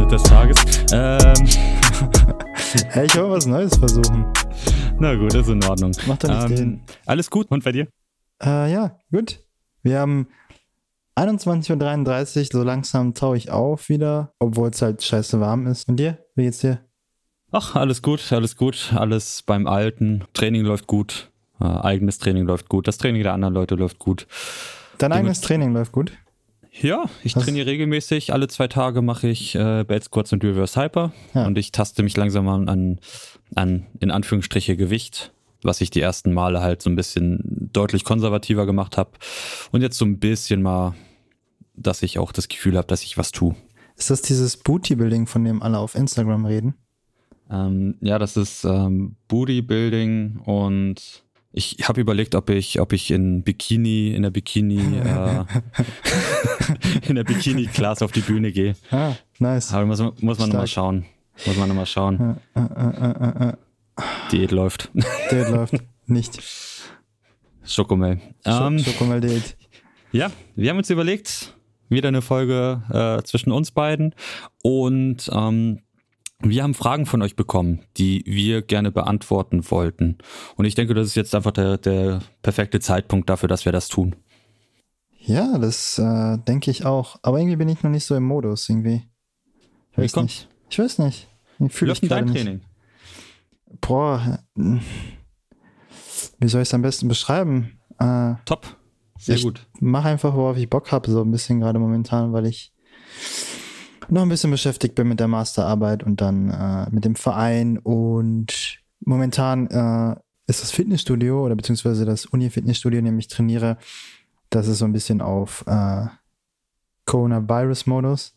mal der erste Schnitt des Tages. Ähm. hey, ich will was Neues versuchen. Na gut, ist in Ordnung. Mach doch nicht ähm, den. Alles gut und bei dir? Äh, ja, gut. Wir haben 21.33 Uhr, so langsam taue ich auf wieder, obwohl es halt scheiße warm ist. Und dir? Wie geht's dir? Ach, alles gut, alles gut. Alles beim Alten. Training läuft gut. Äh, eigenes Training läuft gut. Das Training der anderen Leute läuft gut. Dein eigenes Training läuft gut? Ja, ich Was? trainiere regelmäßig. Alle zwei Tage mache ich äh, Bad Squats und Reverse Hyper. Ja. Und ich taste mich langsam an, an, in Anführungsstriche, Gewicht, was ich die ersten Male halt so ein bisschen deutlich konservativer gemacht habe. Und jetzt so ein bisschen mal, dass ich auch das Gefühl habe, dass ich was tue. Ist das dieses Booty-Building, von dem alle auf Instagram reden? Ähm, ja, das ist ähm, Booty-Building und ich habe überlegt, ob ich, ob ich in Bikini, in der Bikini, äh, in der Bikini-Class auf die Bühne gehe. Ah, nice. Aber muss, muss man nochmal schauen. Muss man nochmal schauen. Äh, äh, Diät läuft. Diät läuft. Nicht. Schokomel. Ähm, Schokomel-Diät. Ja, wir haben uns überlegt, wieder eine Folge äh, zwischen uns beiden. Und ähm, wir haben Fragen von euch bekommen, die wir gerne beantworten wollten. Und ich denke, das ist jetzt einfach der, der perfekte Zeitpunkt dafür, dass wir das tun. Ja, das äh, denke ich auch. Aber irgendwie bin ich noch nicht so im Modus irgendwie. Ich weiß Wie nicht. Ich weiß nicht. Ich fühle mich dein Training. Boah, wie soll ich es am besten beschreiben? Äh, Top. Sehr ich gut. Mach einfach, worauf ich Bock habe, so ein bisschen gerade momentan, weil ich noch ein bisschen beschäftigt bin mit der Masterarbeit und dann äh, mit dem Verein und momentan äh, ist das Fitnessstudio oder beziehungsweise das Uni-Fitnessstudio, in dem ich trainiere, das ist so ein bisschen auf äh, Coronavirus-Modus.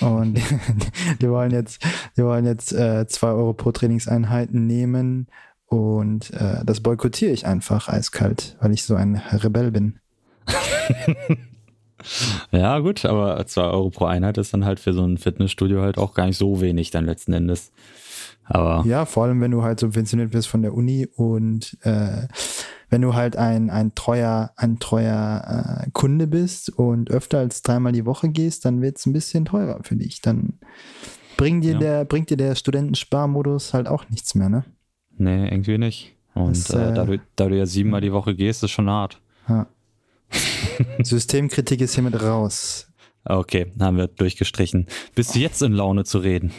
Und die wollen jetzt, die wollen jetzt äh, zwei Euro pro Trainingseinheiten nehmen und äh, das boykottiere ich einfach eiskalt, weil ich so ein Rebell bin. Ja, gut, aber 2 Euro pro Einheit ist dann halt für so ein Fitnessstudio halt auch gar nicht so wenig dann letzten Endes. Aber ja, vor allem, wenn du halt subventioniert wirst von der Uni und äh, wenn du halt ein, ein treuer, ein treuer äh, Kunde bist und öfter als dreimal die Woche gehst, dann wird es ein bisschen teurer für dich. Dann bringt dir, ja. der, bringt dir der Studentensparmodus halt auch nichts mehr, ne? Nee, irgendwie nicht. Und das, äh, da, du, da du ja siebenmal die Woche gehst, ist schon hart. Ja. Systemkritik ist hiermit raus. Okay, haben wir durchgestrichen. Bist du jetzt in Laune zu reden?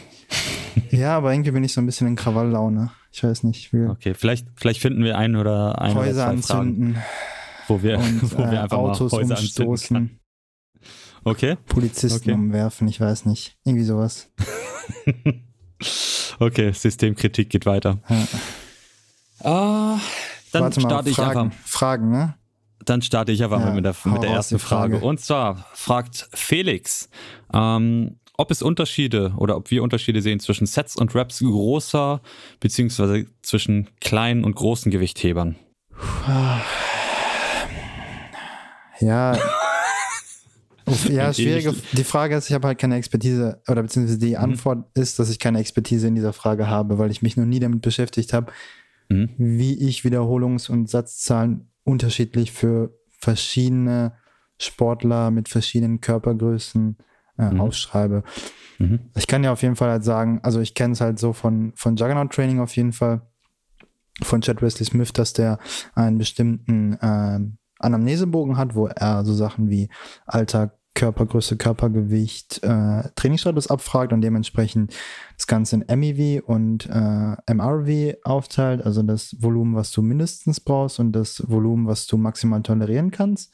ja, aber irgendwie bin ich so ein bisschen in Krawalllaune. Ich weiß nicht. Wie okay, vielleicht, vielleicht finden wir ein oder ein Häuser oder anzünden. Fragen, wo wir, und, wo wir äh, einfach Autos mal Häuser umstoßen. Okay. Polizisten okay. umwerfen, ich weiß nicht. Irgendwie sowas. okay, Systemkritik geht weiter. Ja. Ah, dann Warte starte mal, Fragen, ich einfach. Fragen, ne? Dann starte ich einfach ja, mal mit der, mit der ersten Frage. Frage. Und zwar fragt Felix, ähm, ob es Unterschiede oder ob wir Unterschiede sehen zwischen Sets und Raps großer beziehungsweise zwischen kleinen und großen Gewichthebern. Ja. ja, schwierige. Die Frage ist, ich habe halt keine Expertise oder beziehungsweise die mhm. Antwort mhm. ist, dass ich keine Expertise in dieser Frage habe, weil ich mich noch nie damit beschäftigt habe, mhm. wie ich Wiederholungs- und Satzzahlen unterschiedlich für verschiedene Sportler mit verschiedenen Körpergrößen äh, mhm. ausschreibe. Mhm. Ich kann ja auf jeden Fall halt sagen, also ich kenne es halt so von, von Juggernaut Training auf jeden Fall, von Chad Wesley Smith, dass der einen bestimmten äh, Anamnesebogen hat, wo er so Sachen wie Alter, Körpergröße, Körpergewicht, äh, Trainingsstatus abfragt und dementsprechend das Ganze in MEV und äh, MRV aufteilt, also das Volumen, was du mindestens brauchst und das Volumen, was du maximal tolerieren kannst.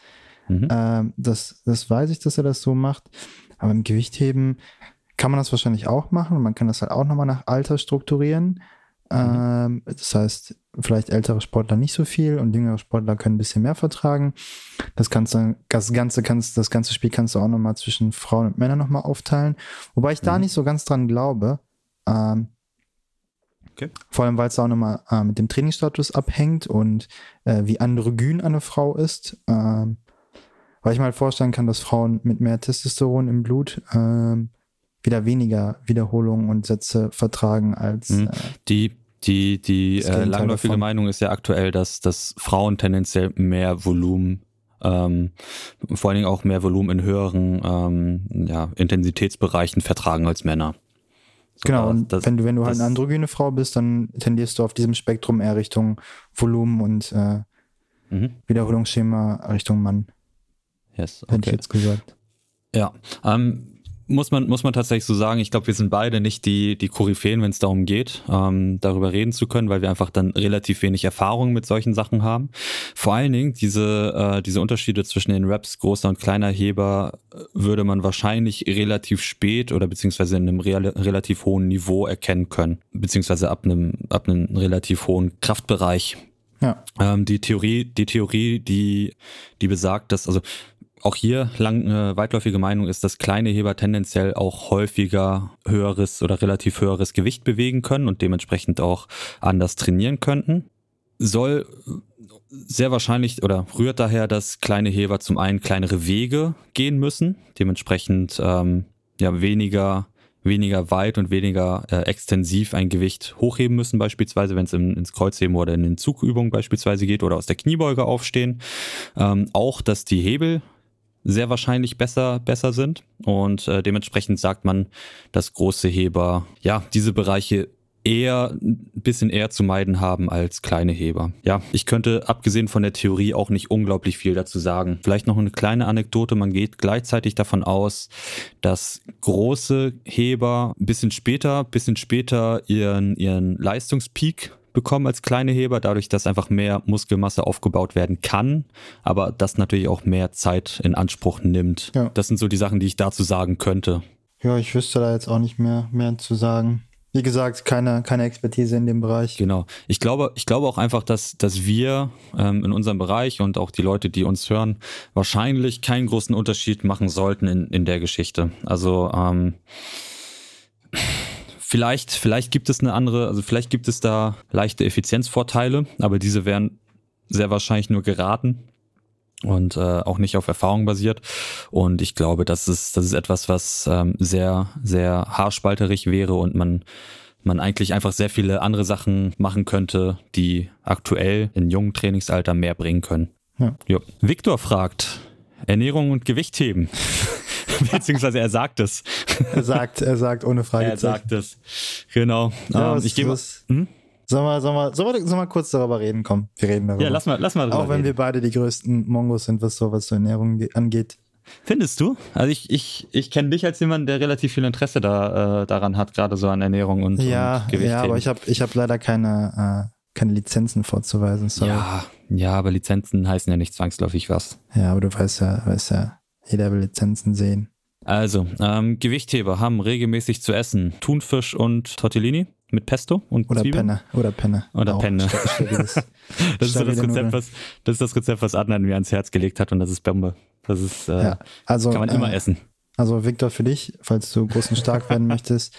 Mhm. Äh, das, das weiß ich, dass er das so macht. Aber im Gewichtheben kann man das wahrscheinlich auch machen und man kann das halt auch nochmal nach Alter strukturieren. Mhm. Ähm, das heißt, vielleicht ältere Sportler nicht so viel und jüngere Sportler können ein bisschen mehr vertragen. Das, kannst du, das, ganze, kannst, das ganze Spiel kannst du auch nochmal zwischen Frauen und Männern nochmal aufteilen. Wobei ich mhm. da nicht so ganz dran glaube. Ähm, okay. Vor allem, weil es auch nochmal äh, mit dem Trainingsstatus abhängt und äh, wie androgyn eine Frau ist. Ähm, weil ich mir halt vorstellen kann, dass Frauen mit mehr Testosteron im Blut ähm, wieder weniger Wiederholungen und Sätze vertragen als. Mhm. Äh, die die, die äh, langläufige davon. Meinung ist ja aktuell, dass, dass Frauen tendenziell mehr Volumen ähm, vor allen Dingen auch mehr Volumen in höheren ähm, ja, Intensitätsbereichen vertragen als Männer. So genau, und das, wenn du, wenn du halt eine androgyne Frau bist, dann tendierst du auf diesem Spektrum eher Richtung Volumen und äh, mhm. Wiederholungsschema Richtung Mann. Yes, okay. Hätte ich jetzt gesagt. Ja, ähm, muss man, muss man tatsächlich so sagen, ich glaube, wir sind beide nicht die, die Koryphäen, wenn es darum geht, ähm, darüber reden zu können, weil wir einfach dann relativ wenig Erfahrung mit solchen Sachen haben. Vor allen Dingen diese, äh, diese Unterschiede zwischen den Raps großer und kleiner Heber äh, würde man wahrscheinlich relativ spät oder beziehungsweise in einem real, relativ hohen Niveau erkennen können, beziehungsweise ab einem, ab einem relativ hohen Kraftbereich. Ja. Ähm, die Theorie, die Theorie, die, die besagt, dass, also auch hier lang, äh, weitläufige Meinung ist, dass kleine Heber tendenziell auch häufiger höheres oder relativ höheres Gewicht bewegen können und dementsprechend auch anders trainieren könnten. Soll sehr wahrscheinlich oder rührt daher, dass kleine Heber zum einen kleinere Wege gehen müssen, dementsprechend ähm, ja weniger weniger weit und weniger äh, extensiv ein Gewicht hochheben müssen, beispielsweise, wenn es ins Kreuzheben oder in den Zugübungen beispielsweise geht oder aus der Kniebeuge aufstehen. Ähm, auch, dass die Hebel sehr wahrscheinlich besser, besser sind. Und äh, dementsprechend sagt man, dass große Heber ja diese Bereiche eher ein bisschen eher zu meiden haben als kleine Heber. Ja, ich könnte abgesehen von der Theorie auch nicht unglaublich viel dazu sagen. Vielleicht noch eine kleine Anekdote. Man geht gleichzeitig davon aus, dass große Heber ein bisschen später, bisschen später ihren, ihren Leistungspeak bekommen als kleine Heber, dadurch, dass einfach mehr Muskelmasse aufgebaut werden kann, aber das natürlich auch mehr Zeit in Anspruch nimmt. Ja. Das sind so die Sachen, die ich dazu sagen könnte. Ja, ich wüsste da jetzt auch nicht mehr, mehr zu sagen. Wie gesagt, keine, keine Expertise in dem Bereich. Genau. Ich glaube, ich glaube auch einfach, dass, dass wir ähm, in unserem Bereich und auch die Leute, die uns hören, wahrscheinlich keinen großen Unterschied machen sollten in, in der Geschichte. Also ähm, Vielleicht, vielleicht gibt es eine andere, also vielleicht gibt es da leichte Effizienzvorteile, aber diese wären sehr wahrscheinlich nur geraten und äh, auch nicht auf Erfahrung basiert. Und ich glaube, das ist, das ist etwas, was ähm, sehr, sehr haarspalterig wäre und man man eigentlich einfach sehr viele andere Sachen machen könnte, die aktuell in jungen Trainingsalter mehr bringen können. Ja. Jo. Viktor fragt, Ernährung und Gewicht heben. Beziehungsweise er sagt es. er sagt, er sagt ohne Frage. Er sagt es. Genau. Ja, ähm, ich gebe. Hm? Sollen wir, sollen, wir, sollen, wir, sollen wir kurz darüber reden? Komm, wir reden darüber. Ja, lass mal, lass mal darüber Auch wenn reden. wir beide die größten Mongos sind, was so was Ernährung angeht. Findest du? Also ich, ich, ich kenne dich als jemand, der relativ viel Interesse da, äh, daran hat, gerade so an Ernährung und, ja, und Gewicht. Ja, aber ich habe ich hab leider keine, äh, keine Lizenzen vorzuweisen. Sorry. Ja, ja, aber Lizenzen heißen ja nicht zwangsläufig was. Ja, aber du weißt ja, weißt ja, jeder will Lizenzen sehen. Also, ähm, Gewichtheber haben regelmäßig zu essen Thunfisch und Tortellini mit Pesto und Oder Zwiebeln. Penne. Oder Penne. Oder Auch Penne. das, ist das, Rezept, was, das ist das Rezept, was Adnan mir ans Herz gelegt hat und das ist Bombe. Das ist, äh, ja, also, kann man immer äh, essen. Also Victor, für dich, falls du groß und stark werden möchtest,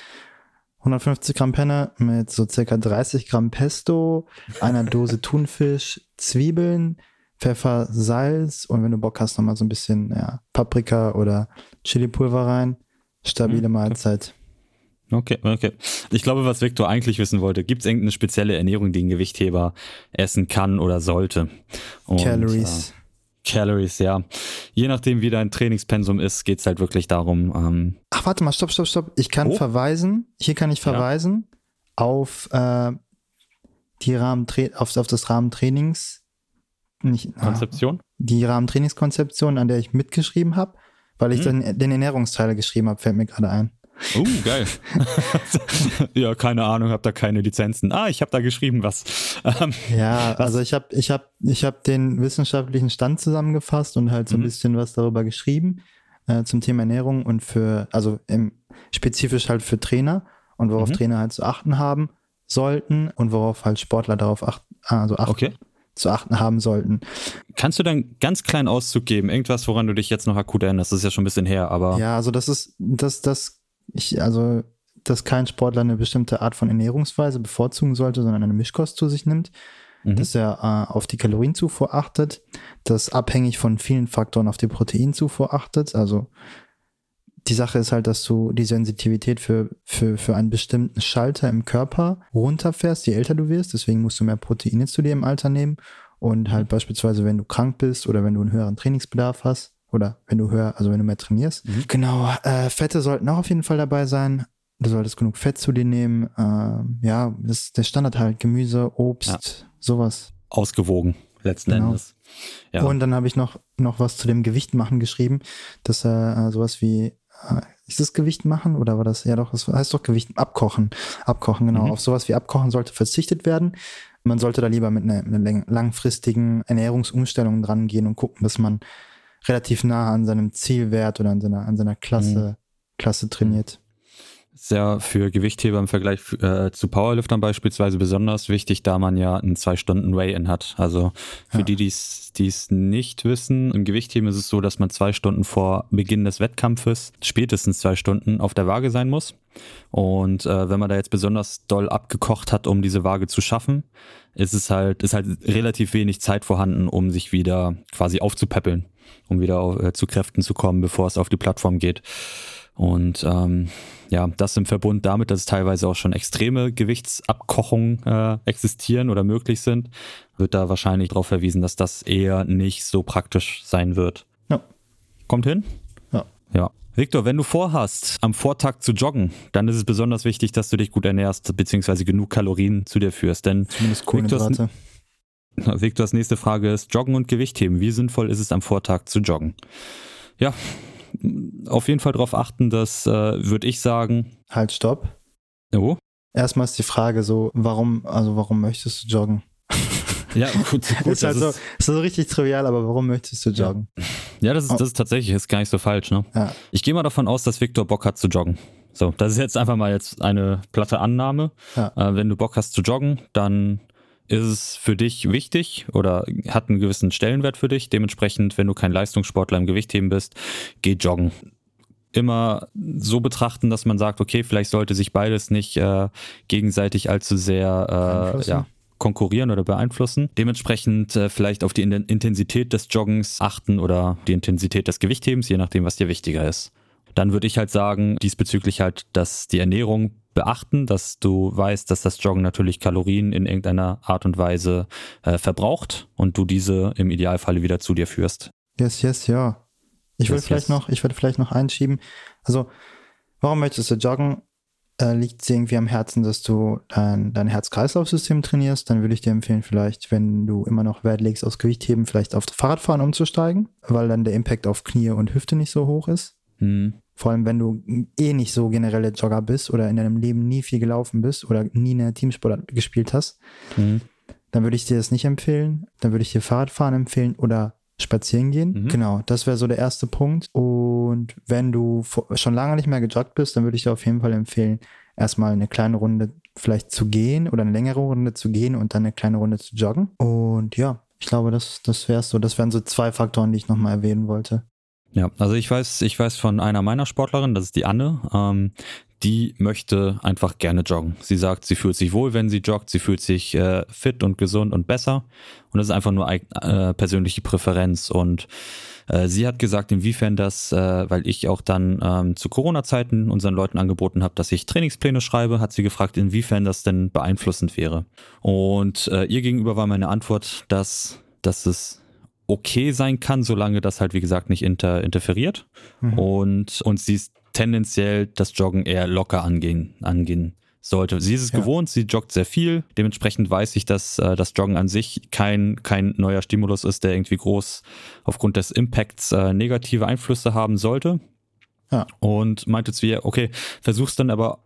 150 Gramm Penne mit so circa 30 Gramm Pesto, einer Dose Thunfisch, Zwiebeln, Pfeffer, Salz und wenn du Bock hast, nochmal so ein bisschen ja, Paprika oder Chili-Pulver rein. Stabile hm, Mahlzeit. Okay, okay. Ich glaube, was Victor eigentlich wissen wollte, gibt es irgendeine spezielle Ernährung, die ein Gewichtheber essen kann oder sollte? Und, Calories. Äh, Calories, ja. Je nachdem, wie dein Trainingspensum ist, geht es halt wirklich darum. Ähm Ach, warte mal, stopp, stopp, stopp. Ich kann oh. verweisen, hier kann ich verweisen ja. auf, äh, die Rahmen auf, auf das Rahmentrainings nicht, Konzeption? die Rahmentrainingskonzeption, an der ich mitgeschrieben habe, weil ich hm. den, den Ernährungsteil geschrieben habe, fällt mir gerade ein. Oh, geil. ja, keine Ahnung, habe da keine Lizenzen. Ah, ich habe da geschrieben was. Ähm, ja, was? also ich habe ich hab, ich hab den wissenschaftlichen Stand zusammengefasst und halt so ein mhm. bisschen was darüber geschrieben äh, zum Thema Ernährung und für, also im, spezifisch halt für Trainer und worauf mhm. Trainer halt zu achten haben sollten und worauf halt Sportler darauf achten, also achten, okay zu achten haben sollten. Kannst du dann ganz kleinen Auszug geben? Irgendwas, woran du dich jetzt noch akut erinnerst? Das ist ja schon ein bisschen her, aber. Ja, also das ist, das, das, ich, also, dass kein Sportler eine bestimmte Art von Ernährungsweise bevorzugen sollte, sondern eine Mischkost zu sich nimmt. Mhm. Dass er äh, auf die Kalorienzufuhr achtet, dass abhängig von vielen Faktoren auf die Proteinzufuhr achtet. Also die Sache ist halt, dass du die Sensitivität für, für, für einen bestimmten Schalter im Körper runterfährst, je älter du wirst. Deswegen musst du mehr Proteine zu dir im Alter nehmen. Und halt beispielsweise, wenn du krank bist oder wenn du einen höheren Trainingsbedarf hast oder wenn du höher, also wenn du mehr trainierst. Mhm. Genau, äh, Fette sollten auch auf jeden Fall dabei sein. Du solltest genug Fett zu dir nehmen. Ähm, ja, das ist der Standard halt. Gemüse, Obst, ja. sowas. Ausgewogen, letzten genau. Endes. Ja. Und dann habe ich noch, noch was zu dem Gewicht machen geschrieben, dass er äh, sowas wie, ist das Gewicht machen oder war das, ja doch, das heißt doch Gewicht abkochen. Abkochen, genau. Mhm. Auf sowas wie abkochen sollte verzichtet werden. Man sollte da lieber mit einer, einer langfristigen Ernährungsumstellung dran gehen und gucken, dass man relativ nah an seinem Zielwert oder an seiner, an seiner Klasse, mhm. Klasse trainiert sehr für Gewichtheber im Vergleich äh, zu Powerliftern beispielsweise besonders wichtig, da man ja einen zwei Stunden Weigh-in hat. Also für ja. die, die es nicht wissen, im Gewichtheben ist es so, dass man zwei Stunden vor Beginn des Wettkampfes, spätestens zwei Stunden auf der Waage sein muss. Und äh, wenn man da jetzt besonders doll abgekocht hat, um diese Waage zu schaffen, ist es halt, ist halt relativ wenig Zeit vorhanden, um sich wieder quasi aufzupäppeln, um wieder auf, äh, zu Kräften zu kommen, bevor es auf die Plattform geht. Und ähm, ja, das im Verbund damit, dass es teilweise auch schon extreme Gewichtsabkochungen äh, existieren oder möglich sind, wird da wahrscheinlich darauf verwiesen, dass das eher nicht so praktisch sein wird. Ja. Kommt hin? Ja. Ja. Victor, wenn du vorhast, am Vortag zu joggen, dann ist es besonders wichtig, dass du dich gut ernährst, beziehungsweise genug Kalorien zu dir führst. Denn Zumindest Kohlenhydrate. Victors, Victors nächste Frage ist, Joggen und Gewichtheben. Wie sinnvoll ist es am Vortag zu joggen? Ja, auf jeden Fall darauf achten, dass, äh, würde ich sagen. Halt, stopp. Oh. Erstmal ist die Frage so, warum, also warum möchtest du joggen? Ja, gut, gut. ist, halt so, ist so richtig trivial, aber warum möchtest du joggen? Ja, ja das, ist, das ist tatsächlich ist gar nicht so falsch. Ne? Ja. Ich gehe mal davon aus, dass Viktor Bock hat zu joggen. So, das ist jetzt einfach mal jetzt eine platte Annahme. Ja. Äh, wenn du Bock hast zu joggen, dann ist es für dich wichtig oder hat einen gewissen Stellenwert für dich. Dementsprechend, wenn du kein Leistungssportler im Gewichtheben bist, geh joggen. Immer so betrachten, dass man sagt, okay, vielleicht sollte sich beides nicht äh, gegenseitig allzu sehr äh, ja, konkurrieren oder beeinflussen. Dementsprechend äh, vielleicht auf die Intensität des Joggens achten oder die Intensität des Gewichthebens, je nachdem, was dir wichtiger ist. Dann würde ich halt sagen, diesbezüglich halt, dass die Ernährung beachten, dass du weißt, dass das Joggen natürlich Kalorien in irgendeiner Art und Weise äh, verbraucht und du diese im Idealfall wieder zu dir führst. Yes, yes, ja. Ich yes, würde vielleicht yes. noch, ich würde vielleicht noch einschieben. Also, warum möchtest du joggen? Äh, liegt es irgendwie am Herzen, dass du dein, dein Herz-Kreislauf-System trainierst, dann würde ich dir empfehlen, vielleicht, wenn du immer noch Wert legst aus Gewichtheben, vielleicht auf Fahrradfahren umzusteigen, weil dann der Impact auf Knie und Hüfte nicht so hoch ist. Hm. Vor allem, wenn du eh nicht so generelle Jogger bist oder in deinem Leben nie viel gelaufen bist oder nie eine Teamsport gespielt hast, mhm. dann würde ich dir das nicht empfehlen. Dann würde ich dir Fahrradfahren empfehlen oder spazieren gehen. Mhm. Genau, das wäre so der erste Punkt. Und wenn du schon lange nicht mehr gejoggt bist, dann würde ich dir auf jeden Fall empfehlen, erstmal eine kleine Runde vielleicht zu gehen oder eine längere Runde zu gehen und dann eine kleine Runde zu joggen. Und ja, ich glaube, das, das wäre so. Das wären so zwei Faktoren, die ich nochmal erwähnen wollte. Ja, also ich weiß, ich weiß von einer meiner Sportlerinnen, das ist die Anne, ähm, die möchte einfach gerne joggen. Sie sagt, sie fühlt sich wohl, wenn sie joggt, sie fühlt sich äh, fit und gesund und besser. Und das ist einfach nur äh, persönliche Präferenz. Und äh, sie hat gesagt, inwiefern das, äh, weil ich auch dann ähm, zu Corona-Zeiten unseren Leuten angeboten habe, dass ich Trainingspläne schreibe, hat sie gefragt, inwiefern das denn beeinflussend wäre. Und äh, ihr gegenüber war meine Antwort, dass, dass es okay sein kann, solange das halt, wie gesagt, nicht inter, interferiert. Mhm. Und, und sie ist tendenziell das Joggen eher locker angehen, angehen sollte. Sie ist es ja. gewohnt, sie joggt sehr viel. Dementsprechend weiß ich, dass äh, das Joggen an sich kein, kein neuer Stimulus ist, der irgendwie groß aufgrund des Impacts äh, negative Einflüsse haben sollte. Ja. Und meinte zu ihr, okay, versuch's dann aber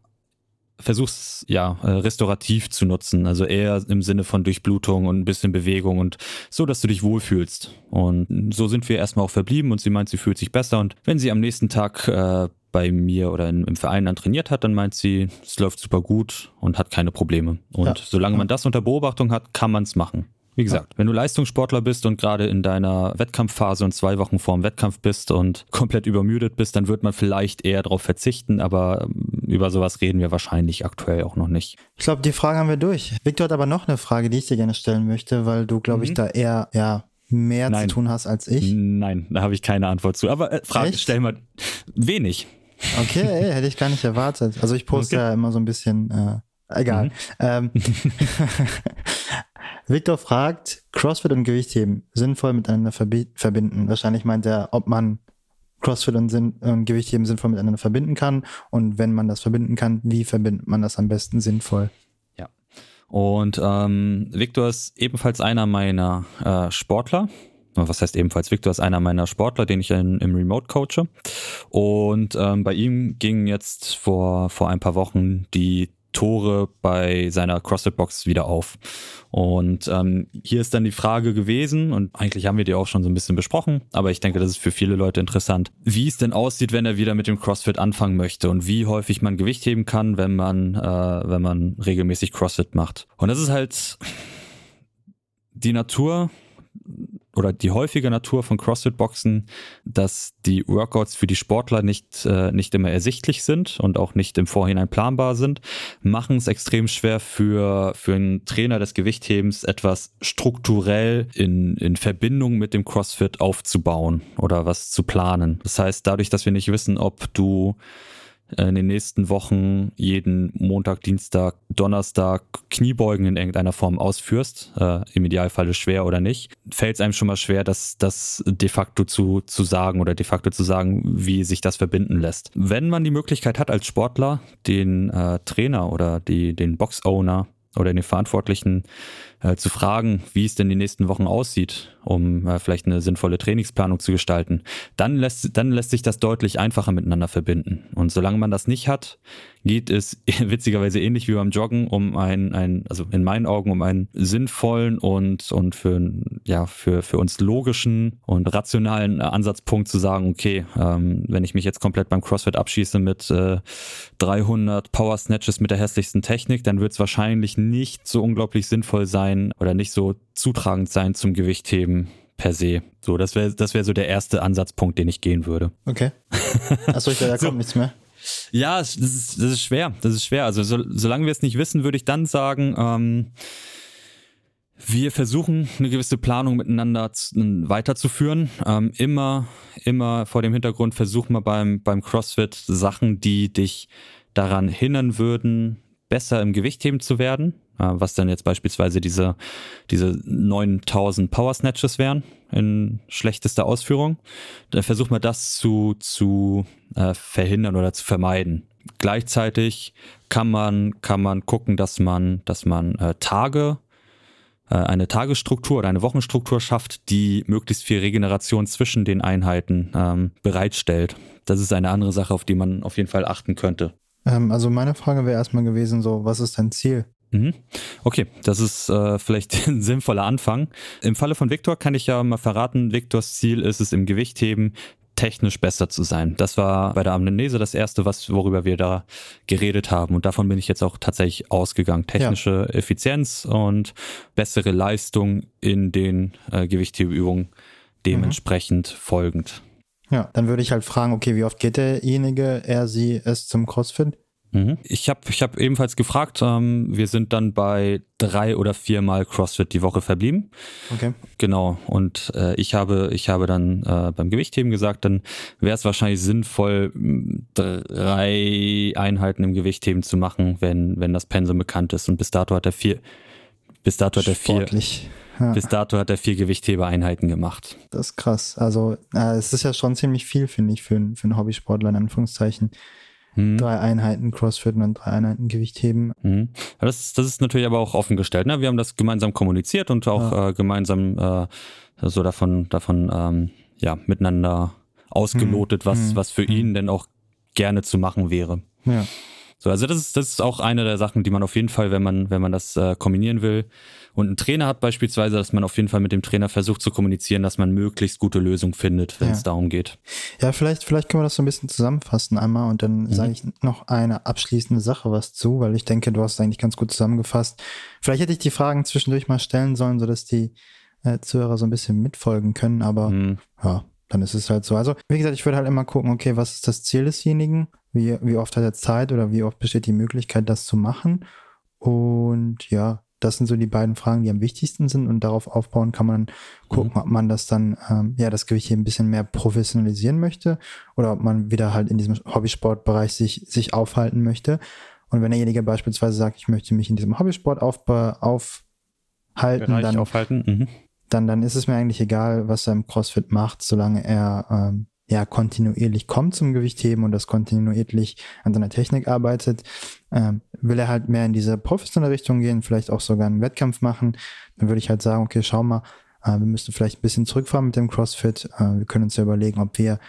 versuch's ja äh, restaurativ zu nutzen, also eher im Sinne von Durchblutung und ein bisschen Bewegung und so, dass du dich wohlfühlst. Und so sind wir erstmal auch verblieben und sie meint, sie fühlt sich besser und wenn sie am nächsten Tag äh, bei mir oder in, im Verein dann trainiert hat, dann meint sie, es läuft super gut und hat keine Probleme. Und ja. solange man das unter Beobachtung hat, kann man es machen. Wie gesagt, wenn du Leistungssportler bist und gerade in deiner Wettkampfphase und zwei Wochen vor dem Wettkampf bist und komplett übermüdet bist, dann wird man vielleicht eher darauf verzichten, aber ähm, über sowas reden wir wahrscheinlich aktuell auch noch nicht. Ich glaube, die Frage haben wir durch. Victor hat aber noch eine Frage, die ich dir gerne stellen möchte, weil du, glaube ich, mhm. da eher, ja, mehr Nein. zu tun hast als ich. Nein, da habe ich keine Antwort zu. Aber äh, Frage, Echt? stell mal wenig. Okay, ey, hätte ich gar nicht erwartet. Also ich poste okay. ja immer so ein bisschen, äh, egal. Mhm. Ähm, Victor fragt, CrossFit und Gewichtheben sinnvoll miteinander verbinden. Wahrscheinlich meint er, ob man CrossFit und, Sinn, und Gewichtheben sinnvoll miteinander verbinden kann. Und wenn man das verbinden kann, wie verbindet man das am besten sinnvoll? Ja. Und ähm, Victor ist ebenfalls einer meiner äh, Sportler was heißt ebenfalls, Victor ist einer meiner Sportler, den ich in, im Remote coache. Und ähm, bei ihm ging jetzt vor, vor ein paar Wochen die Tore bei seiner CrossFit-Box wieder auf. Und ähm, hier ist dann die Frage gewesen, und eigentlich haben wir die auch schon so ein bisschen besprochen, aber ich denke, das ist für viele Leute interessant, wie es denn aussieht, wenn er wieder mit dem CrossFit anfangen möchte und wie häufig man Gewicht heben kann, wenn man, äh, wenn man regelmäßig CrossFit macht. Und das ist halt die Natur oder die häufige Natur von CrossFit-Boxen, dass die Workouts für die Sportler nicht, äh, nicht immer ersichtlich sind und auch nicht im Vorhinein planbar sind, machen es extrem schwer für, für einen Trainer des Gewichthebens etwas strukturell in, in Verbindung mit dem CrossFit aufzubauen oder was zu planen. Das heißt, dadurch, dass wir nicht wissen, ob du in den nächsten Wochen jeden Montag, Dienstag, Donnerstag Kniebeugen in irgendeiner Form ausführst, äh, im Idealfall schwer oder nicht, fällt es einem schon mal schwer, das, das de facto zu, zu sagen oder de facto zu sagen, wie sich das verbinden lässt. Wenn man die Möglichkeit hat als Sportler, den äh, Trainer oder die, den Box-Owner oder den Verantwortlichen äh, zu fragen, wie es denn die nächsten Wochen aussieht, um äh, vielleicht eine sinnvolle Trainingsplanung zu gestalten, dann lässt, dann lässt sich das deutlich einfacher miteinander verbinden. Und solange man das nicht hat, geht es witzigerweise ähnlich wie beim Joggen um einen, ein, also in meinen Augen um einen sinnvollen und, und für, ja, für, für uns logischen und rationalen Ansatzpunkt zu sagen, okay, ähm, wenn ich mich jetzt komplett beim CrossFit abschieße mit äh, 300 Power Snatches mit der hässlichsten Technik, dann wird es wahrscheinlich nicht so unglaublich sinnvoll sein oder nicht so zutragend sein zum Gewichtheben per se. So, das wäre das wäre so der erste Ansatzpunkt, den ich gehen würde. Okay. Achso, ich dachte, da so. kommt nichts mehr. Ja, das ist, das ist schwer. Das ist schwer. Also so, solange wir es nicht wissen, würde ich dann sagen, ähm, wir versuchen eine gewisse Planung miteinander weiterzuführen. Ähm, immer, immer vor dem Hintergrund versuchen wir beim, beim CrossFit Sachen, die dich daran hindern würden, besser im Gewichtheben zu werden. Äh, was dann jetzt beispielsweise diese, diese 9000 Power Snatches wären in schlechtester Ausführung. Da versucht man das zu, zu äh, verhindern oder zu vermeiden. Gleichzeitig kann man, kann man gucken, dass man, dass man äh, Tage, äh, eine Tagesstruktur oder eine Wochenstruktur schafft, die möglichst viel Regeneration zwischen den Einheiten ähm, bereitstellt. Das ist eine andere Sache, auf die man auf jeden Fall achten könnte. Ähm, also meine Frage wäre erstmal gewesen, so, was ist dein Ziel? Mhm. Okay, das ist äh, vielleicht ein sinnvoller Anfang. Im Falle von Viktor kann ich ja mal verraten, Viktors Ziel ist es im Gewichtheben technisch besser zu sein. Das war bei der Amnese das erste, was worüber wir da geredet haben und davon bin ich jetzt auch tatsächlich ausgegangen. Technische ja. Effizienz und bessere Leistung in den äh, Gewichthebeübungen dementsprechend mhm. folgend. Ja, dann würde ich halt fragen, okay, wie oft geht derjenige, er, sie, es zum CrossFit? Mhm. Ich habe ich hab ebenfalls gefragt, ähm, wir sind dann bei drei oder viermal CrossFit die Woche verblieben. Okay. Genau. Und äh, ich habe, ich habe dann äh, beim Gewichtheben gesagt, dann wäre es wahrscheinlich sinnvoll, drei Einheiten im Gewichtheben zu machen, wenn, wenn das Pensum bekannt ist. Und bis dato hat er vier, bis dato hat er vier. Ja. Bis dato hat er vier Gewichthebeeinheiten gemacht. Das ist krass. Also, äh, es ist ja schon ziemlich viel, finde ich, für, für einen Hobbysportler in Anführungszeichen. Hm. Drei Einheiten Crossfit und dann drei Einheiten Gewichtheben. Hm. Das, das ist natürlich aber auch offen gestellt. Ne? Wir haben das gemeinsam kommuniziert und auch ja. äh, gemeinsam äh, so davon, davon ähm, ja, miteinander ausgelotet, hm. was, hm. was für ihn hm. denn auch gerne zu machen wäre. Ja. So, also das ist, das ist auch eine der Sachen, die man auf jeden Fall, wenn man, wenn man das äh, kombinieren will, und einen Trainer hat beispielsweise, dass man auf jeden Fall mit dem Trainer versucht zu kommunizieren, dass man möglichst gute Lösungen findet, wenn ja. es darum geht. Ja, vielleicht, vielleicht können wir das so ein bisschen zusammenfassen einmal und dann mhm. sage ich noch eine abschließende Sache was zu, weil ich denke, du hast es eigentlich ganz gut zusammengefasst. Vielleicht hätte ich die Fragen zwischendurch mal stellen sollen, sodass die äh, Zuhörer so ein bisschen mitfolgen können, aber mhm. ja, dann ist es halt so. Also, wie gesagt, ich würde halt immer gucken, okay, was ist das Ziel desjenigen? Wie, wie oft hat er Zeit oder wie oft besteht die Möglichkeit, das zu machen? Und ja, das sind so die beiden Fragen, die am wichtigsten sind und darauf aufbauen kann man gucken, mhm. ob man das dann, ähm, ja, das Gewicht hier ein bisschen mehr professionalisieren möchte oder ob man wieder halt in diesem Hobbysportbereich sich, sich aufhalten möchte. Und wenn derjenige beispielsweise sagt, ich möchte mich in diesem Hobbysport auf, auf halten, dann, aufhalten. Mhm. Dann, dann ist es mir eigentlich egal, was er im CrossFit macht, solange er ähm, ja kontinuierlich kommt zum Gewichtheben und das kontinuierlich an seiner Technik arbeitet. Ähm, will er halt mehr in diese professionelle Richtung gehen, vielleicht auch sogar einen Wettkampf machen, dann würde ich halt sagen, okay, schau mal, äh, wir müssen vielleicht ein bisschen zurückfahren mit dem CrossFit. Äh, wir können uns ja überlegen, ob wir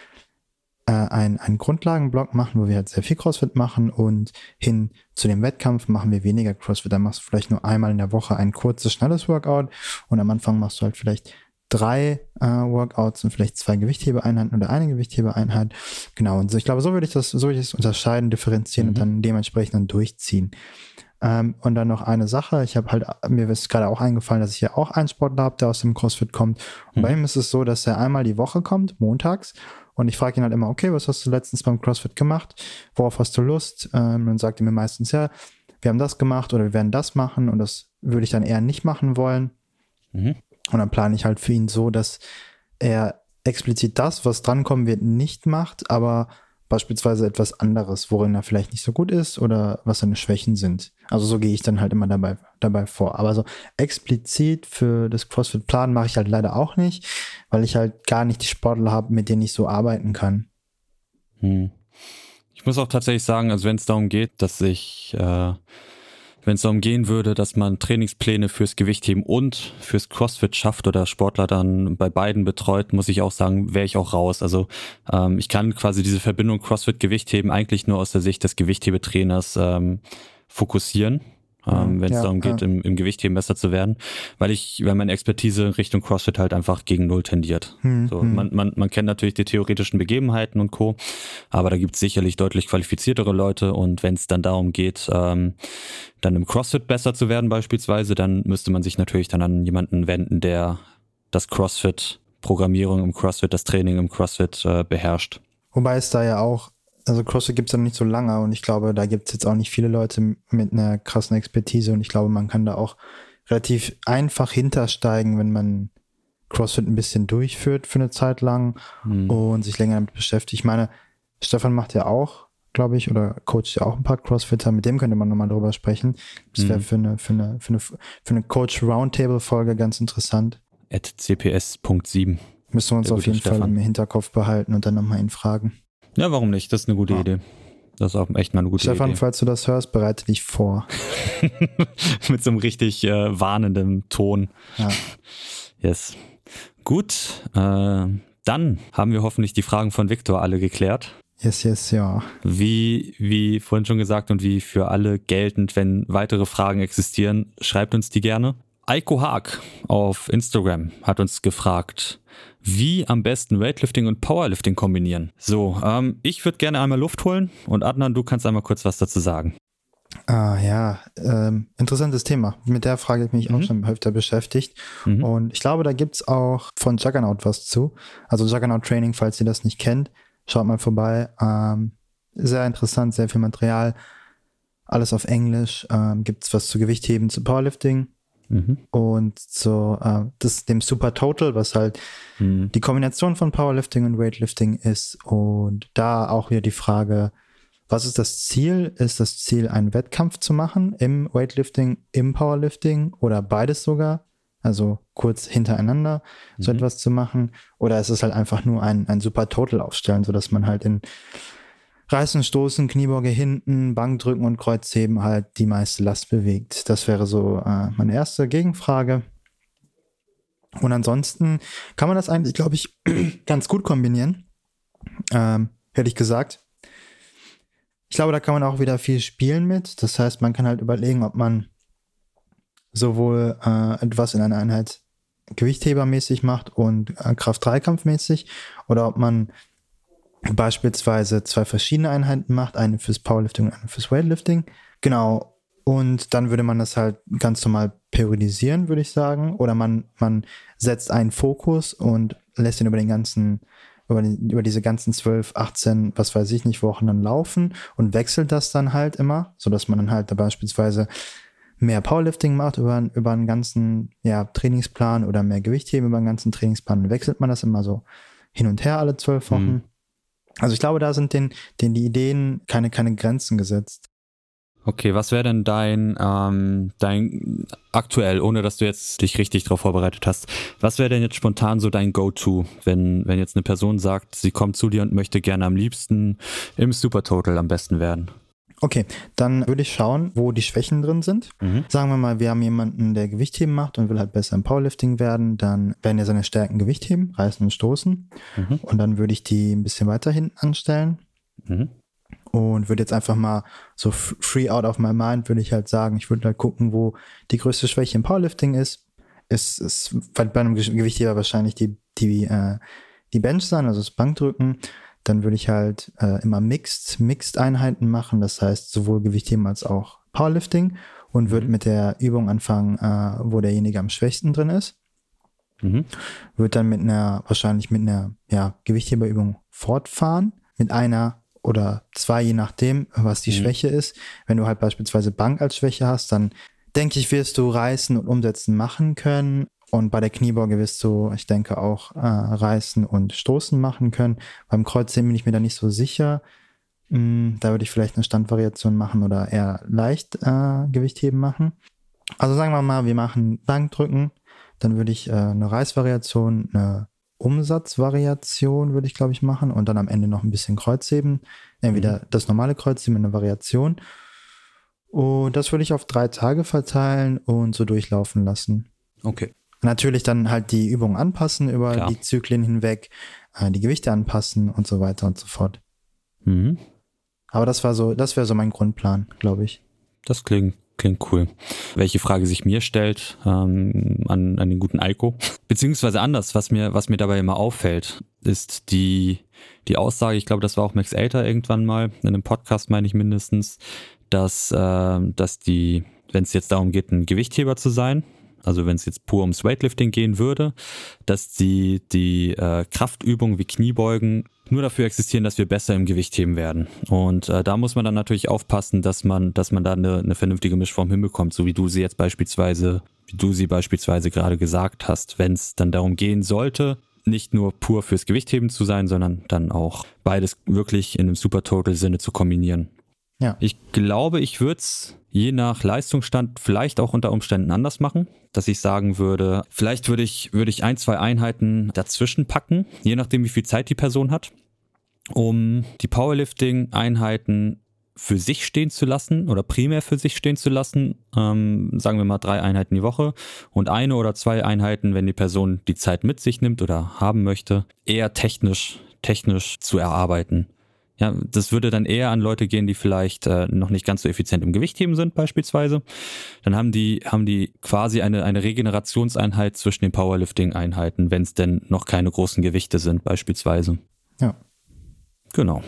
äh, ein, einen Grundlagenblock machen, wo wir halt sehr viel CrossFit machen und hin zu dem Wettkampf machen wir weniger CrossFit. Dann machst du vielleicht nur einmal in der Woche ein kurzes, schnelles Workout und am Anfang machst du halt vielleicht drei äh, Workouts und vielleicht zwei Gewichthebeeinheiten oder eine Gewichthebeeinheit. Genau, und so, ich glaube, so würde ich das, so würde ich das unterscheiden, differenzieren mhm. und dann dementsprechend dann durchziehen. Ähm, und dann noch eine Sache, ich habe halt, mir ist gerade auch eingefallen, dass ich ja auch einen Sportler habe, der aus dem CrossFit kommt. Und mhm. bei ihm ist es so, dass er einmal die Woche kommt, montags, und ich frage ihn halt immer, okay, was hast du letztens beim CrossFit gemacht? Worauf hast du Lust? Ähm, dann sagt er mir meistens, ja, wir haben das gemacht oder wir werden das machen und das würde ich dann eher nicht machen wollen. Mhm. Und dann plane ich halt für ihn so, dass er explizit das, was drankommen wird, nicht macht, aber beispielsweise etwas anderes, worin er vielleicht nicht so gut ist oder was seine Schwächen sind. Also so gehe ich dann halt immer dabei, dabei vor. Aber so explizit für das CrossFit-Plan mache ich halt leider auch nicht, weil ich halt gar nicht die Sportler habe, mit denen ich so arbeiten kann. Hm. Ich muss auch tatsächlich sagen, also wenn es darum geht, dass ich äh, wenn es darum gehen würde, dass man Trainingspläne fürs Gewichtheben und fürs CrossFit schafft oder Sportler dann bei beiden betreut, muss ich auch sagen, wäre ich auch raus. Also ähm, ich kann quasi diese Verbindung CrossFit-Gewichtheben eigentlich nur aus der Sicht des Gewichthebetrainers ähm, fokussieren ähm, wenn es ja, darum geht, ja. im, im Gewichtheben besser zu werden, weil ich, weil meine Expertise Richtung CrossFit halt einfach gegen Null tendiert. Hm, so, hm. Man, man, man kennt natürlich die theoretischen Begebenheiten und Co., aber da gibt es sicherlich deutlich qualifiziertere Leute und wenn es dann darum geht, ähm, dann im CrossFit besser zu werden beispielsweise, dann müsste man sich natürlich dann an jemanden wenden, der das CrossFit Programmierung im CrossFit, das Training im CrossFit äh, beherrscht. Wobei es da ja auch also CrossFit gibt es ja nicht so lange und ich glaube, da gibt es jetzt auch nicht viele Leute mit einer krassen Expertise und ich glaube, man kann da auch relativ einfach hintersteigen, wenn man CrossFit ein bisschen durchführt für eine Zeit lang mhm. und sich länger damit beschäftigt. Ich meine, Stefan macht ja auch, glaube ich, oder coacht ja auch ein paar Crossfitter, mit dem könnte man nochmal drüber sprechen. Das wäre mhm. für eine, für eine, für eine, für eine Coach Roundtable Folge ganz interessant. At cps.7. Müssen wir uns auf jeden Stefan. Fall im Hinterkopf behalten und dann nochmal ihn fragen. Ja, warum nicht? Das ist eine gute ja. Idee. Das ist auch echt mal eine gute Stefan, Idee. Stefan, falls du das hörst, bereite dich vor. Mit so einem richtig äh, warnenden Ton. Ja. Yes. Gut, äh, dann haben wir hoffentlich die Fragen von Viktor alle geklärt. Yes, yes, ja. Wie, wie vorhin schon gesagt und wie für alle geltend, wenn weitere Fragen existieren, schreibt uns die gerne. Eiko Haag auf Instagram hat uns gefragt, wie am besten Weightlifting und Powerlifting kombinieren. So, ähm, ich würde gerne einmal Luft holen und Adnan, du kannst einmal kurz was dazu sagen. Ah ja, ähm, interessantes Thema. Mit der Frage habe ich mich mhm. auch schon öfter beschäftigt. Mhm. Und ich glaube, da gibt es auch von Juggernaut was zu. Also Juggernaut Training, falls ihr das nicht kennt, schaut mal vorbei. Ähm, sehr interessant, sehr viel Material. Alles auf Englisch. Ähm, gibt es was zu Gewichtheben, zu Powerlifting. Mhm. Und so äh, das, dem Super Total, was halt mhm. die Kombination von Powerlifting und Weightlifting ist. Und da auch wieder die Frage, was ist das Ziel? Ist das Ziel, einen Wettkampf zu machen im Weightlifting, im Powerlifting oder beides sogar? Also kurz hintereinander so mhm. etwas zu machen? Oder ist es halt einfach nur ein, ein Super Total aufstellen, sodass man halt in Reißen, Stoßen, Kniebeuge hinten, Bankdrücken und Kreuzheben halt die meiste Last bewegt. Das wäre so äh, meine erste Gegenfrage. Und ansonsten kann man das eigentlich, glaube ich, ganz gut kombinieren. Ähm, hätte ich gesagt. Ich glaube, da kann man auch wieder viel spielen mit. Das heißt, man kann halt überlegen, ob man sowohl äh, etwas in einer Einheit Gewichthebermäßig macht und äh, Kraft-3-Kampfmäßig oder ob man beispielsweise zwei verschiedene Einheiten macht, eine fürs Powerlifting und eine fürs Weightlifting. Genau. Und dann würde man das halt ganz normal periodisieren, würde ich sagen. Oder man, man setzt einen Fokus und lässt ihn über den ganzen, über, die, über diese ganzen 12, 18, was weiß ich nicht, Wochen dann laufen und wechselt das dann halt immer, sodass man dann halt da beispielsweise mehr Powerlifting macht über, über einen ganzen ja, Trainingsplan oder mehr Gewichtheben über einen ganzen Trainingsplan. Wechselt man das immer so hin und her alle zwölf Wochen. Mhm. Also ich glaube, da sind den, den die Ideen keine, keine Grenzen gesetzt. Okay, was wäre denn dein, ähm, dein aktuell, ohne dass du jetzt dich richtig darauf vorbereitet hast, was wäre denn jetzt spontan so dein Go-To, wenn, wenn jetzt eine Person sagt, sie kommt zu dir und möchte gerne am liebsten im Supertotal am besten werden? Okay, dann würde ich schauen, wo die Schwächen drin sind. Mhm. Sagen wir mal, wir haben jemanden, der Gewichtheben macht und will halt besser im Powerlifting werden, dann werden ja seine Stärken Gewichtheben, reißen und stoßen. Mhm. Und dann würde ich die ein bisschen weiter hinten anstellen. Mhm und würde jetzt einfach mal so free out of my mind, würde ich halt sagen, ich würde halt gucken, wo die größte Schwäche im Powerlifting ist. Es ist bei einem Gewichtheber wahrscheinlich die, die, äh, die Bench sein, also das Bankdrücken. Dann würde ich halt äh, immer Mixed, Mixed Einheiten machen, das heißt sowohl Gewichtheben als auch Powerlifting und würde mhm. mit der Übung anfangen, äh, wo derjenige am schwächsten drin ist. Mhm. Würde dann mit einer, wahrscheinlich mit einer ja, Gewichtheberübung fortfahren, mit einer oder zwei, je nachdem, was die mhm. Schwäche ist. Wenn du halt beispielsweise Bank als Schwäche hast, dann denke ich, wirst du reißen und umsetzen machen können. Und bei der Kniebeuge wirst du, ich denke, auch äh, reißen und stoßen machen können. Beim Kreuzheben bin ich mir da nicht so sicher. Hm, da würde ich vielleicht eine Standvariation machen oder eher leicht äh, Gewichtheben machen. Also sagen wir mal, wir machen Bankdrücken, dann würde ich äh, eine Reißvariation, eine Umsatzvariation würde ich, glaube ich, machen und dann am Ende noch ein bisschen Kreuzheben. Entweder mhm. das normale Kreuzheben in einer Variation. Und das würde ich auf drei Tage verteilen und so durchlaufen lassen. Okay. Natürlich dann halt die Übungen anpassen über Klar. die Zyklen hinweg, äh, die Gewichte anpassen und so weiter und so fort. Mhm. Aber das war so, das wäre so mein Grundplan, glaube ich. Das klingt Klingt cool. Welche Frage sich mir stellt ähm, an, an den guten Eiko, beziehungsweise anders, was mir, was mir dabei immer auffällt, ist die, die Aussage, ich glaube, das war auch Max Elter irgendwann mal, in einem Podcast meine ich mindestens, dass, äh, dass die, wenn es jetzt darum geht, ein Gewichtheber zu sein, also wenn es jetzt pur ums Weightlifting gehen würde, dass die, die äh, Kraftübungen wie Kniebeugen nur dafür existieren, dass wir besser im Gewicht heben werden. Und äh, da muss man dann natürlich aufpassen, dass man, dass man da eine, eine vernünftige Mischform hinbekommt, so wie du sie jetzt beispielsweise, wie du sie beispielsweise gerade gesagt hast, wenn es dann darum gehen sollte, nicht nur pur fürs Gewichtheben zu sein, sondern dann auch beides wirklich in einem Super Total Sinne zu kombinieren. Ja. Ich glaube, ich würde es je nach Leistungsstand vielleicht auch unter Umständen anders machen, dass ich sagen würde, vielleicht würde ich, würde ich ein, zwei Einheiten dazwischen packen, je nachdem, wie viel Zeit die Person hat, um die Powerlifting-Einheiten für sich stehen zu lassen oder primär für sich stehen zu lassen, ähm, sagen wir mal drei Einheiten die Woche und eine oder zwei Einheiten, wenn die Person die Zeit mit sich nimmt oder haben möchte, eher technisch, technisch zu erarbeiten. Ja, das würde dann eher an Leute gehen, die vielleicht äh, noch nicht ganz so effizient im Gewichtheben sind, beispielsweise. Dann haben die, haben die quasi eine, eine Regenerationseinheit zwischen den Powerlifting-Einheiten, wenn es denn noch keine großen Gewichte sind, beispielsweise. Ja. Genau.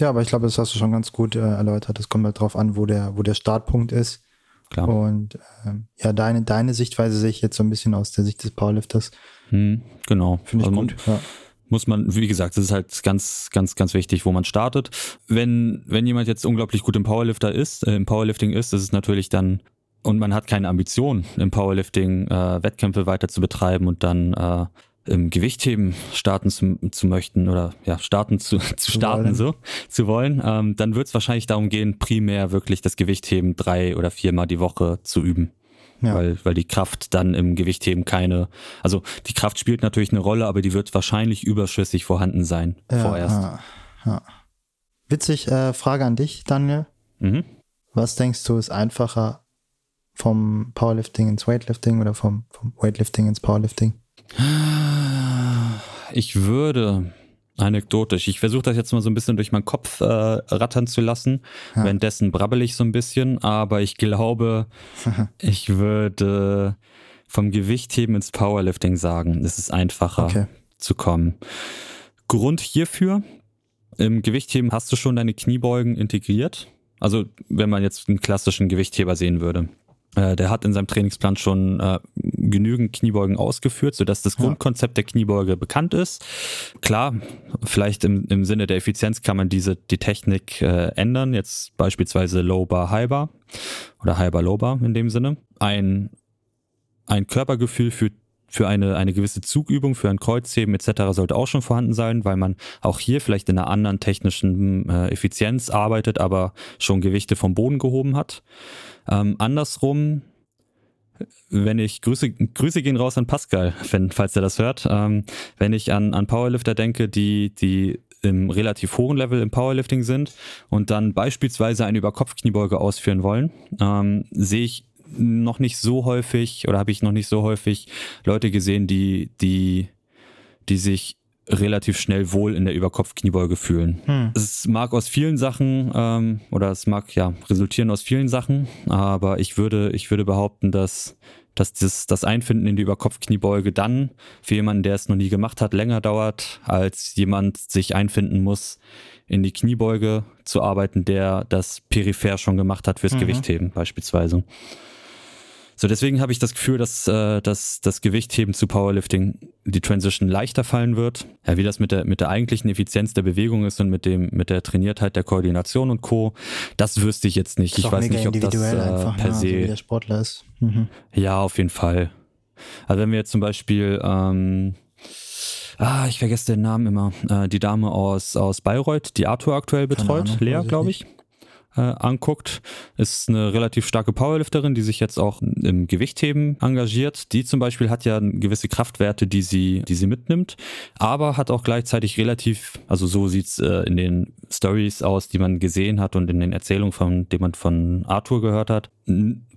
Ja, aber ich glaube, das hast du schon ganz gut äh, erläutert. Es kommt halt drauf an, wo der, wo der Startpunkt ist. Klar. Und ähm, ja, deine, deine Sichtweise sehe ich jetzt so ein bisschen aus der Sicht des Powerlifters. Hm, genau. Finde ich also gut. Ja muss man, wie gesagt, das ist halt ganz, ganz, ganz wichtig, wo man startet. Wenn, wenn jemand jetzt unglaublich gut im Powerlifter ist, äh, im Powerlifting ist, das ist natürlich dann und man hat keine Ambition, im Powerlifting äh, Wettkämpfe weiter zu betreiben und dann äh, im Gewichtheben starten zu, zu möchten oder ja, starten zu, zu starten, wollen. so zu wollen, ähm, dann wird es wahrscheinlich darum gehen, primär wirklich das Gewichtheben drei oder viermal die Woche zu üben. Ja. Weil, weil die Kraft dann im Gewichtheben keine, also die Kraft spielt natürlich eine Rolle, aber die wird wahrscheinlich überschüssig vorhanden sein ja, vorerst. Ja. Witzig, äh, Frage an dich, Daniel. Mhm. Was denkst du, ist einfacher vom Powerlifting ins Weightlifting oder vom, vom Weightlifting ins Powerlifting? Ich würde anekdotisch. Ich versuche das jetzt mal so ein bisschen durch meinen Kopf äh, rattern zu lassen. Ja. Währenddessen brabbel ich so ein bisschen, aber ich glaube, ich würde vom Gewichtheben ins Powerlifting sagen. Es ist einfacher okay. zu kommen. Grund hierfür, im Gewichtheben hast du schon deine Kniebeugen integriert. Also wenn man jetzt einen klassischen Gewichtheber sehen würde. Äh, der hat in seinem Trainingsplan schon äh, genügend Kniebeugen ausgeführt, sodass das. Grundkonzept der Kniebeuge bekannt ist. Klar, vielleicht im, im Sinne der Effizienz kann man diese die Technik äh, ändern, jetzt beispielsweise Low Bar, High Bar oder High Bar, Low Bar in dem Sinne. Ein, ein Körpergefühl für für eine, eine gewisse Zugübung, für ein Kreuzheben etc. sollte auch schon vorhanden sein, weil man auch hier vielleicht in einer anderen technischen äh, Effizienz arbeitet, aber schon Gewichte vom Boden gehoben hat. Ähm, andersrum, wenn ich Grüße, Grüße gehen raus an Pascal, wenn, falls er das hört. Ähm, wenn ich an, an Powerlifter denke, die, die im relativ hohen Level im Powerlifting sind und dann beispielsweise eine Überkopfkniebeuge ausführen wollen, ähm, sehe ich noch nicht so häufig oder habe ich noch nicht so häufig Leute gesehen, die, die, die sich relativ schnell wohl in der Überkopfkniebeuge fühlen. Hm. Es mag aus vielen Sachen ähm, oder es mag ja resultieren aus vielen Sachen, aber ich würde, ich würde behaupten, dass, dass das, das Einfinden in die Überkopfkniebeuge dann für jemanden, der es noch nie gemacht hat, länger dauert, als jemand sich einfinden muss, in die Kniebeuge zu arbeiten, der das peripher schon gemacht hat fürs mhm. Gewichtheben beispielsweise. So, deswegen habe ich das Gefühl, dass, äh, dass das Gewichtheben zu Powerlifting die Transition leichter fallen wird. Ja, wie das mit der, mit der eigentlichen Effizienz der Bewegung ist und mit dem, mit der Trainiertheit der Koordination und Co. Das wüsste ich jetzt nicht. Ich weiß nicht, ob das äh, einfach, per ne? se. Also wie der Sportler ist. Mhm. Ja, auf jeden Fall. Also wenn wir jetzt zum Beispiel, ähm, ah, ich vergesse den Namen immer, äh, die Dame aus, aus Bayreuth, die Arthur aktuell betreut, Ahnung, Lea, glaube ich. Nicht äh, anguckt, ist eine relativ starke Powerlifterin, die sich jetzt auch im Gewichtheben engagiert. Die zum Beispiel hat ja gewisse Kraftwerte, die sie, die sie mitnimmt, aber hat auch gleichzeitig relativ, also so sieht's äh, in den Stories aus, die man gesehen hat und in den Erzählungen von, die man von Arthur gehört hat,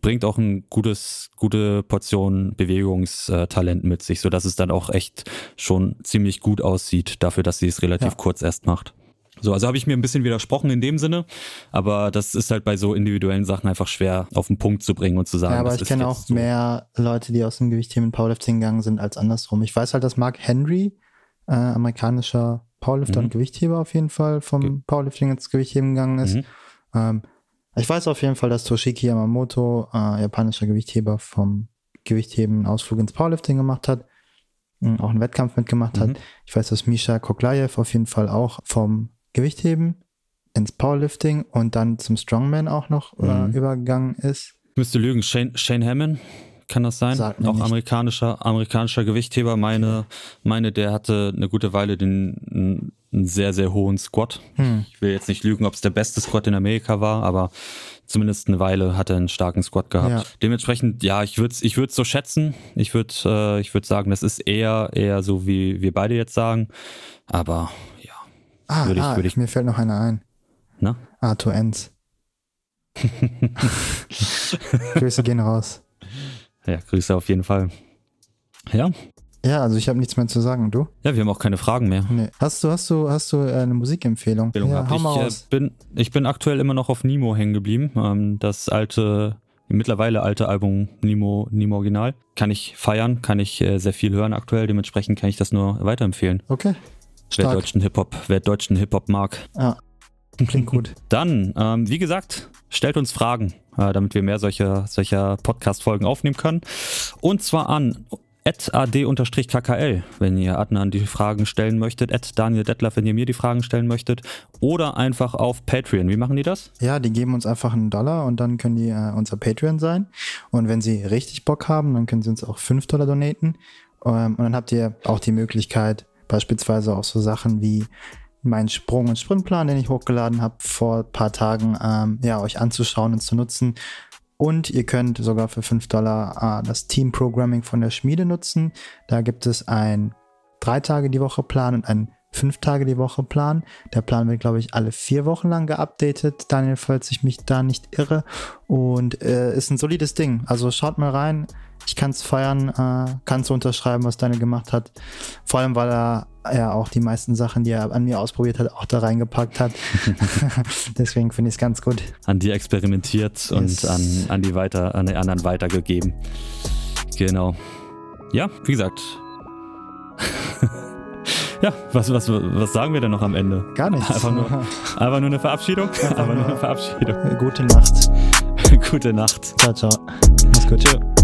bringt auch ein gutes, gute Portion Bewegungstalent mit sich, so dass es dann auch echt schon ziemlich gut aussieht dafür, dass sie es relativ ja. kurz erst macht. So, also habe ich mir ein bisschen widersprochen in dem Sinne, aber das ist halt bei so individuellen Sachen einfach schwer auf den Punkt zu bringen und zu sagen. Ja, aber ich kenne auch so. mehr Leute, die aus dem Gewichtheben in Powerlifting gegangen sind als andersrum. Ich weiß halt, dass Mark Henry, äh, amerikanischer Powerlifter mhm. und Gewichtheber auf jeden Fall vom okay. Powerlifting ins Gewichtheben gegangen ist. Mhm. Ähm, ich weiß auf jeden Fall, dass Toshiki Yamamoto, äh, japanischer Gewichtheber, vom Gewichtheben einen Ausflug ins Powerlifting gemacht hat, auch einen Wettkampf mitgemacht mhm. hat. Ich weiß, dass Misha Koklayev auf jeden Fall auch vom Gewichtheben ins Powerlifting und dann zum Strongman auch noch äh, mhm. übergegangen ist. Ich müsste lügen, Shane, Shane Hammond, kann das sein? Auch nicht. amerikanischer, amerikanischer Gewichtheber. Meine, meine, der hatte eine gute Weile den einen sehr, sehr hohen Squat. Hm. Ich will jetzt nicht lügen, ob es der beste Squat in Amerika war, aber zumindest eine Weile hat er einen starken Squat gehabt. Ja. Dementsprechend, ja, ich würde es ich so schätzen. Ich würde äh, ich würd sagen, das ist eher, eher so, wie wir beide jetzt sagen. Aber Ah, würde ich, ah, würde ich, mir fällt noch einer ein. Na? Arthur Enz. Grüße gehen raus. Ja, Grüße auf jeden Fall. Ja. Ja, also ich habe nichts mehr zu sagen. Du? Ja, wir haben auch keine Fragen mehr. Nee. Hast du, hast du, hast du äh, eine Musikempfehlung? Ja, hau mal ich, äh, bin, ich bin aktuell immer noch auf Nemo hängen geblieben. Ähm, das alte, mittlerweile alte Album Nemo, Nemo Original. Kann ich feiern, kann ich äh, sehr viel hören aktuell. Dementsprechend kann ich das nur weiterempfehlen. Okay. Wer deutschen Hip-Hop, wer deutschen Hip-Hop mag. Ja. Klingt gut. Dann, ähm, wie gesagt, stellt uns Fragen, äh, damit wir mehr solcher, solcher Podcast-Folgen aufnehmen können. Und zwar an ad-kkl, wenn ihr Adnan die Fragen stellen möchtet, at Daniel Dettler, wenn ihr mir die Fragen stellen möchtet, oder einfach auf Patreon. Wie machen die das? Ja, die geben uns einfach einen Dollar und dann können die äh, unser Patreon sein. Und wenn sie richtig Bock haben, dann können sie uns auch fünf Dollar donaten. Ähm, und dann habt ihr auch die Möglichkeit, Beispielsweise auch so Sachen wie meinen Sprung- und Sprintplan, den ich hochgeladen habe vor ein paar Tagen, ähm, ja, euch anzuschauen und zu nutzen. Und ihr könnt sogar für 5 Dollar äh, das Team Programming von der Schmiede nutzen. Da gibt es ein drei Tage die Woche Plan und ein fünf Tage die Woche Plan. Der Plan wird, glaube ich, alle vier Wochen lang geupdatet. Daniel, falls ich mich da nicht irre. Und äh, ist ein solides Ding. Also schaut mal rein ich kann es feiern, äh, kannst du unterschreiben, was Daniel gemacht hat. Vor allem, weil er ja auch die meisten Sachen, die er an mir ausprobiert hat, auch da reingepackt hat. Deswegen finde ich es ganz gut. An dir experimentiert yes. und an, an die weiter, an die anderen weitergegeben. Genau. Ja, wie gesagt. ja, was, was, was sagen wir denn noch am Ende? Gar nichts. Einfach nur, einfach nur eine Verabschiedung. Einfach nur eine Verabschiedung. Gute Nacht. Gute Nacht. Ciao, ciao. Mach's gut. Tschö.